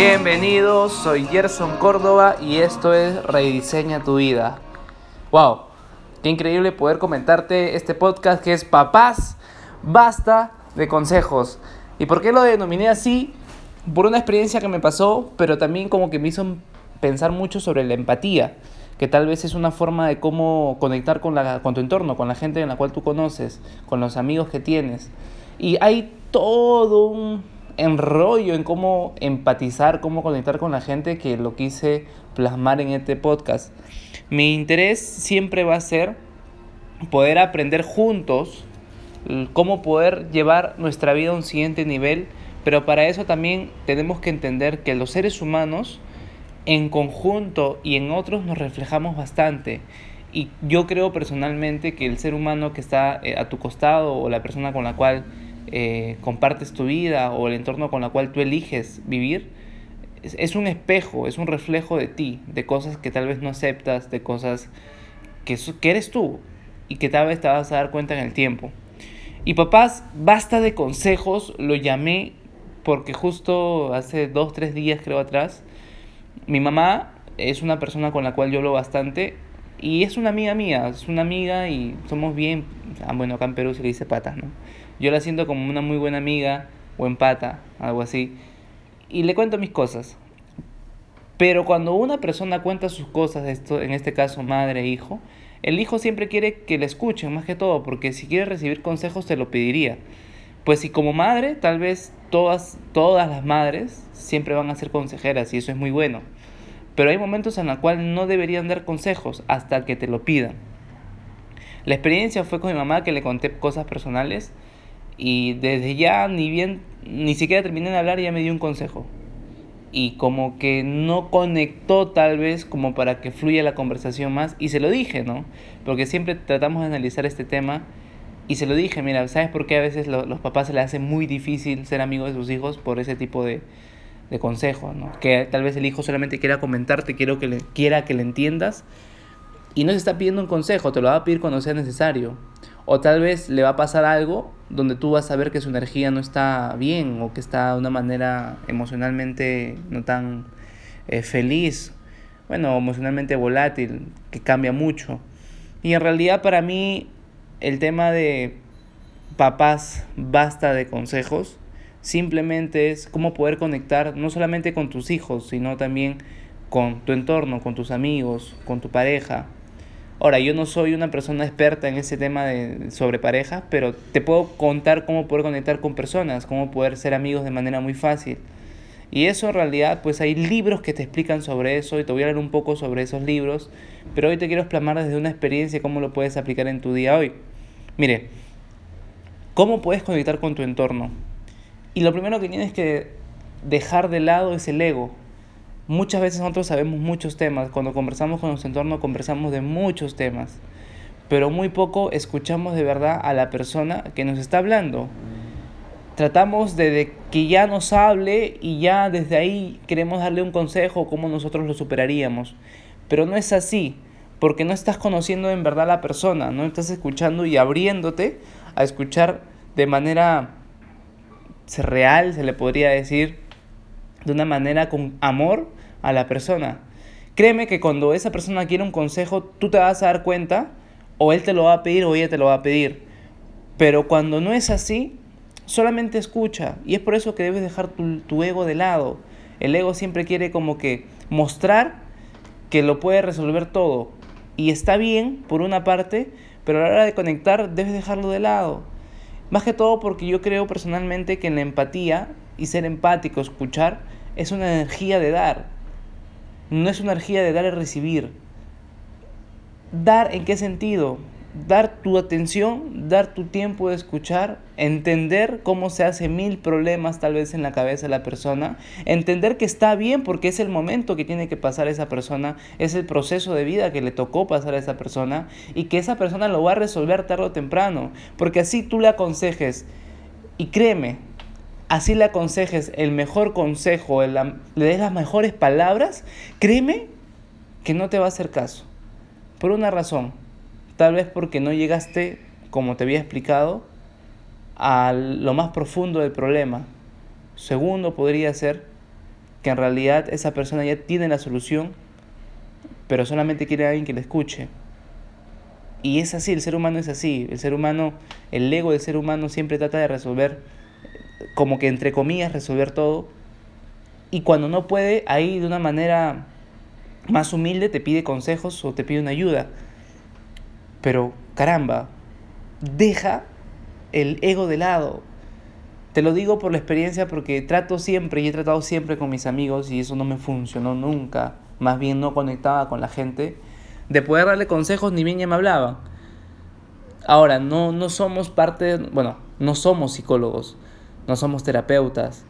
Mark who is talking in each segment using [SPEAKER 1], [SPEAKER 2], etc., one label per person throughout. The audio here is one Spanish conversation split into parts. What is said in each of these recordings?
[SPEAKER 1] Bienvenidos, soy Gerson Córdoba y esto es Rediseña tu vida. ¡Wow! Qué increíble poder comentarte este podcast que es Papás, basta de consejos. ¿Y por qué lo denominé así? Por una experiencia que me pasó, pero también como que me hizo pensar mucho sobre la empatía, que tal vez es una forma de cómo conectar con, la, con tu entorno, con la gente en la cual tú conoces, con los amigos que tienes. Y hay todo un enrollo en cómo empatizar, cómo conectar con la gente que lo quise plasmar en este podcast. Mi interés siempre va a ser poder aprender juntos cómo poder llevar nuestra vida a un siguiente nivel, pero para eso también tenemos que entender que los seres humanos en conjunto y en otros nos reflejamos bastante. Y yo creo personalmente que el ser humano que está eh, a tu costado o la persona con la cual eh, compartes tu vida o el entorno con el cual tú eliges vivir, es, un espejo, es un reflejo de ti, de cosas que tal vez no aceptas, de cosas que, que eres tú y que tal vez te vas a dar cuenta en el tiempo. Y papás, basta de consejos, lo llamé porque justo hace dos, tres días creo atrás, mi mamá es una persona con la cual yo hablo bastante y es una amiga mía, es una amiga y somos bien, ah, bueno, acá en Perú se le dice patas, ¿no? Yo la siento como una muy buena amiga o empata, algo así. Y le cuento mis cosas. Pero cuando una persona cuenta sus cosas, esto, en este caso madre e hijo, el hijo siempre quiere que le escuchen más que todo, porque si quiere recibir consejos te lo pediría. Pues si como madre, tal vez todas, todas las madres siempre van a ser consejeras y eso es muy bueno. Pero hay momentos en los cuales no deberían dar consejos hasta que te lo pidan. La experiencia fue con mi mamá que le conté cosas personales y desde ya, ni bien, ni siquiera terminé de hablar, ya me dio un consejo. Y como que no conectó tal vez como para que fluya la conversación más. Y se lo dije, ¿no? Porque siempre tratamos de analizar este tema. Y se lo dije, mira, ¿sabes por qué a veces los papás se les hace muy difícil ser amigos de sus hijos por ese tipo de, de consejos, ¿no? Que tal vez el hijo solamente quiera comentarte, quiero que le, quiera que le entiendas. Y no se está pidiendo un consejo, te lo va a pedir cuando sea necesario. O tal vez le va a pasar algo donde tú vas a ver que su energía no está bien o que está de una manera emocionalmente no tan eh, feliz, bueno, emocionalmente volátil, que cambia mucho. Y en realidad para mí el tema de papás basta de consejos, simplemente es cómo poder conectar no solamente con tus hijos, sino también con tu entorno, con tus amigos, con tu pareja, Ahora, yo no soy una persona experta en ese tema de, sobre pareja, pero te puedo contar cómo poder conectar con personas, cómo poder ser amigos de manera muy fácil. Y eso en realidad, pues hay libros que te explican sobre eso y te voy a hablar un poco sobre esos libros, pero hoy te quiero plasmar desde una experiencia cómo lo puedes aplicar en tu día hoy. Mire, ¿cómo puedes conectar con tu entorno? Y lo primero que tienes que dejar de lado es el ego. Muchas veces nosotros sabemos muchos temas, cuando conversamos con nuestro entorno conversamos de muchos temas, pero muy poco escuchamos de verdad a la persona que nos está hablando. Tratamos de, que ya nos hable y ya desde ahí queremos darle un consejo cómo nosotros lo superaríamos, pero no es así, porque no estás conociendo en verdad a la persona, no estás escuchando y abriéndote a escuchar de manera real, se le podría decir, de una manera con amor a la persona. Créeme que cuando esa persona quiere un consejo, tú te vas a dar cuenta, o él te lo va a pedir o ella te lo va a pedir. Pero cuando no es así, solamente escucha. Y es por eso que debes dejar tu, ego de lado. El ego siempre quiere como que mostrar que lo puede resolver todo. Y está bien, por una parte, pero a la hora de conectar debes dejarlo de lado. Más que todo porque yo creo personalmente que en la empatía y ser empático, escuchar, es una energía de dar no es una energía de dar y recibir. ¿Dar en qué sentido? Dar tu atención, dar tu tiempo de escuchar, entender cómo se hace mil problemas tal vez en la cabeza de la persona, entender que está bien porque es el momento que tiene que pasar esa persona, es el proceso de vida que le tocó pasar a esa persona y que esa persona lo va a resolver tarde o temprano, porque así tú le aconsejes y créeme, así le aconsejes el mejor consejo, le des las mejores palabras, créeme que no te va a hacer caso. Por una razón, tal vez porque no llegaste, como te había explicado, a lo más profundo del problema. Segundo, podría ser que en realidad esa persona ya tiene la solución, pero solamente quiere a alguien que le escuche. Y es así, el ser humano es así. El ser humano, el ego del ser humano siempre trata de resolver, como que entre comillas, resolver todo. Y cuando no puede, ahí de una manera más humilde te pide consejos o te pide una ayuda. Pero caramba, deja el ego de lado. Te lo digo por la experiencia porque trato siempre y he tratado siempre con mis amigos y eso no me funcionó nunca. Más bien no conectaba con la gente. De poder darle consejos ni bien ya me hablaban. Ahora, no, no somos parte, bueno, no somos psicólogos, no somos terapeutas.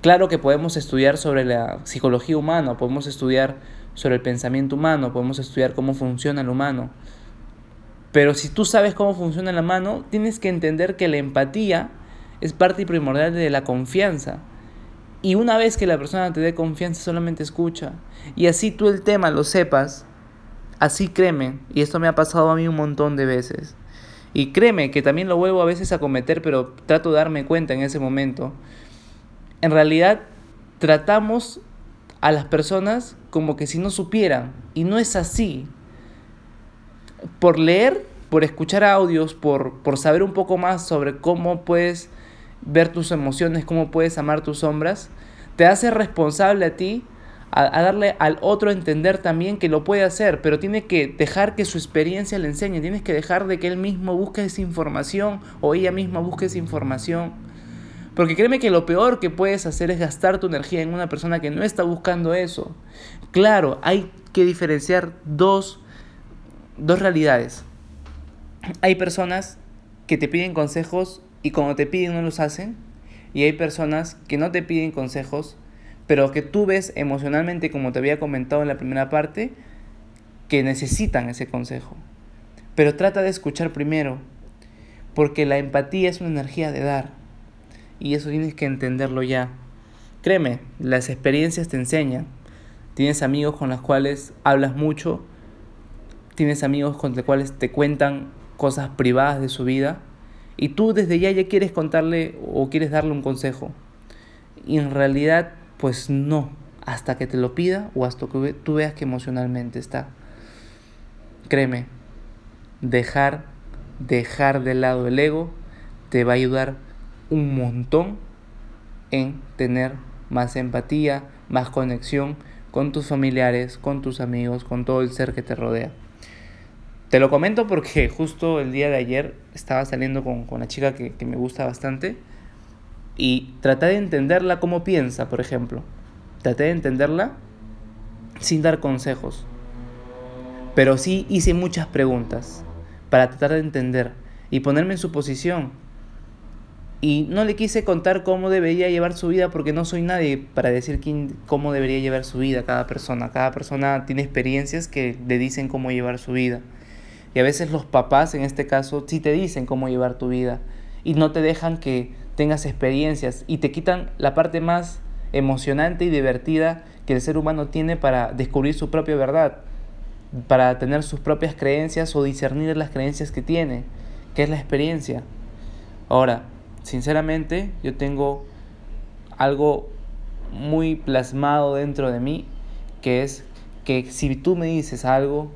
[SPEAKER 1] Claro que podemos estudiar sobre la psicología humana, podemos estudiar sobre el pensamiento humano, podemos estudiar cómo funciona el humano. Pero si tú sabes cómo funciona la mano, tienes que entender que la empatía es parte primordial de la confianza. Y una vez que la persona te dé confianza, solamente escucha. Y así tú el tema lo sepas, así créeme, y esto me ha pasado a mí un montón de veces. Y créeme que también lo vuelvo a veces a cometer, pero trato de darme cuenta en ese momento. En realidad, tratamos a las personas como que si no supieran. Y no es así. Por leer, por escuchar audios, por, por saber un poco más sobre cómo puedes ver tus emociones, cómo puedes amar tus sombras, te hace responsable a ti a, darle al otro entender también que lo puede hacer, pero tiene que dejar que su experiencia le enseñe, tienes que dejar de que él mismo busque esa información o ella misma busque esa información. Porque créeme que lo peor que puedes hacer es gastar tu energía en una persona que no está buscando eso. Claro, hay que diferenciar dos, dos realidades. Hay personas que te piden consejos y cuando te piden no los hacen. Y hay personas que no te piden consejos, pero que tú ves emocionalmente, como te había comentado en la primera parte, que necesitan ese consejo. Pero trata de escuchar primero, porque la empatía es una energía de dar. Y eso tienes que entenderlo ya. Créeme, las experiencias te enseñan. Tienes amigos con los cuales hablas mucho, tienes amigos con los cuales te cuentan cosas privadas de su vida y tú desde ya ya quieres contarle o quieres darle un consejo. Y en realidad, pues no, hasta que te lo pida o hasta que tú veas que emocionalmente está. Créeme, dejar, dejar de lado el ego te va a ayudar un montón en tener más empatía, más conexión con tus familiares, con tus amigos, con todo el ser que te rodea. Te lo comento porque justo el día de ayer estaba saliendo con, con una chica que, que me gusta bastante y traté de entenderla cómo piensa, por ejemplo. Traté de entenderla sin dar consejos. Pero sí hice muchas preguntas para tratar de entender y ponerme en su posición. Y no le quise contar cómo debería llevar su vida porque no soy nadie para decir quién, cómo debería llevar su vida cada persona. Cada persona tiene experiencias que le dicen cómo llevar su vida. Y a veces los papás, en este caso, sí te dicen cómo llevar tu vida y no te dejan que tengas experiencias y te quitan la parte más emocionante y divertida que el ser humano tiene para descubrir su propia verdad, para tener sus propias creencias o discernir las creencias que tiene, que es la experiencia. Ahora, sinceramente, yo tengo algo muy plasmado dentro de mí, que es que si tú me dices algo,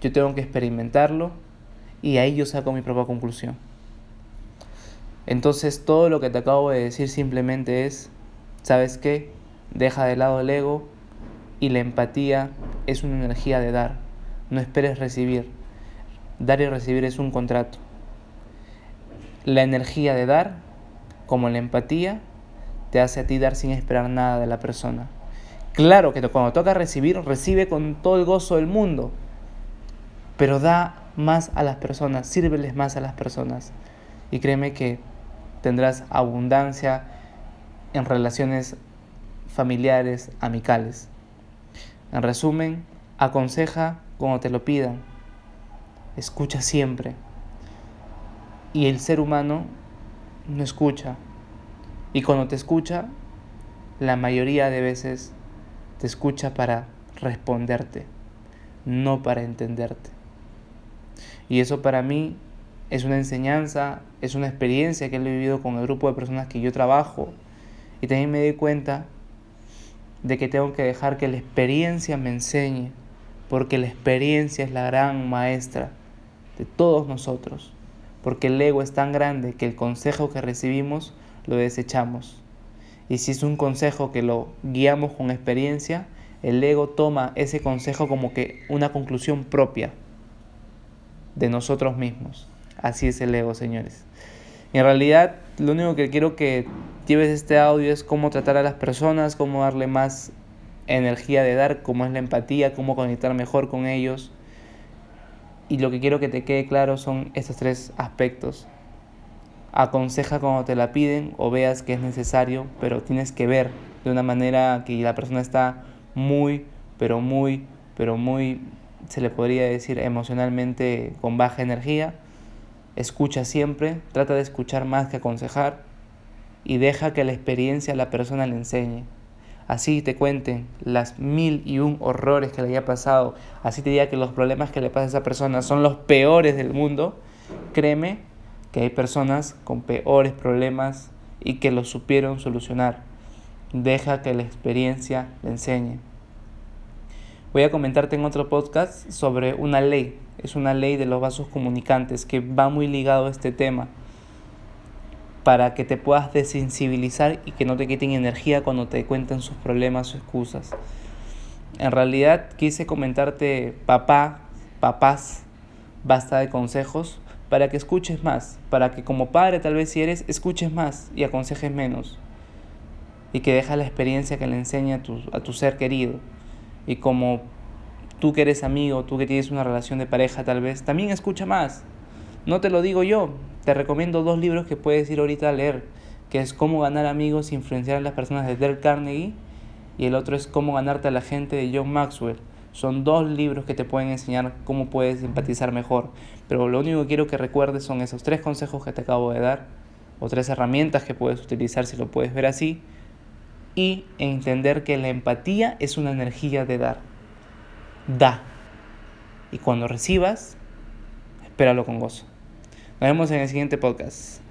[SPEAKER 1] yo tengo que experimentarlo y ahí yo saco mi propia conclusión. Entonces todo lo que te acabo de decir simplemente es, ¿sabes qué? Deja de lado el ego y la empatía es una energía de dar. No esperes recibir. Dar y recibir es un contrato. La energía de dar, como la empatía, te hace a ti dar sin esperar nada de la persona. Claro que cuando toca recibir, recibe con todo el gozo del mundo, pero da más a las personas, sírveles más a las personas. Y créeme que tendrás abundancia en relaciones familiares, amicales. En resumen, aconseja cuando te lo pidan. Escucha siempre. Y el ser humano no escucha. Y cuando te escucha, la mayoría de veces te escucha para responderte, no para entenderte. Y eso para mí es una enseñanza, es una experiencia que he vivido con el grupo de personas que yo trabajo. Y también me di cuenta de que tengo que dejar que la experiencia me enseñe, porque la experiencia es la gran maestra de todos nosotros, porque el ego es tan grande que el consejo que recibimos lo desechamos. Y si es un consejo que lo guiamos con experiencia, el ego toma ese consejo como que una conclusión propia de nosotros mismos. Así es el ego, señores. En realidad, lo único que quiero que lleves este audio es cómo tratar a las personas, cómo darle más energía de dar, cómo es la empatía, cómo conectar mejor con ellos. Y lo que quiero que te quede claro son estos tres aspectos. Aconseja cuando te la piden o veas que es necesario, pero tienes que ver de una manera que la persona está muy, pero muy, pero muy, se le podría decir emocionalmente con baja energía. Escucha siempre, trata de escuchar más que aconsejar y deja que la experiencia a la persona le enseñe. Así te cuenten las mil y un horrores que le haya pasado, así te diga que los problemas que le pasa a esa persona son los peores del mundo, créeme que hay personas con peores problemas y que los supieron solucionar. Deja que la experiencia le enseñe. Voy a comentarte en otro podcast sobre una ley. Es una ley de los vasos comunicantes que va muy ligado a este tema para que te puedas desensibilizar y que no te quiten energía cuando te cuenten sus problemas o excusas. En realidad quise comentarte, papá, papás, basta de consejos para que escuches más, para que como padre tal vez si eres, escuches más y aconsejes menos y que deja la experiencia que le enseña a tu, a tu ser querido. Y como tú que eres amigo, tú que tienes una relación de pareja tal vez, también escucha más. No te lo digo yo, te recomiendo dos libros que puedes ir ahorita a leer, que es Cómo ganar amigos e influenciar a las personas de Dale Carnegie y el otro es Cómo ganarte a la gente de John Maxwell. Son dos libros que te pueden enseñar cómo puedes empatizar mejor. Pero lo único que quiero que recuerdes son esos tres consejos que te acabo de dar, o tres herramientas que puedes utilizar si lo puedes ver así, y entender que la empatía es una energía de dar. Da. Y cuando recibas, espéralo con gozo. Nos vemos en el siguiente podcast.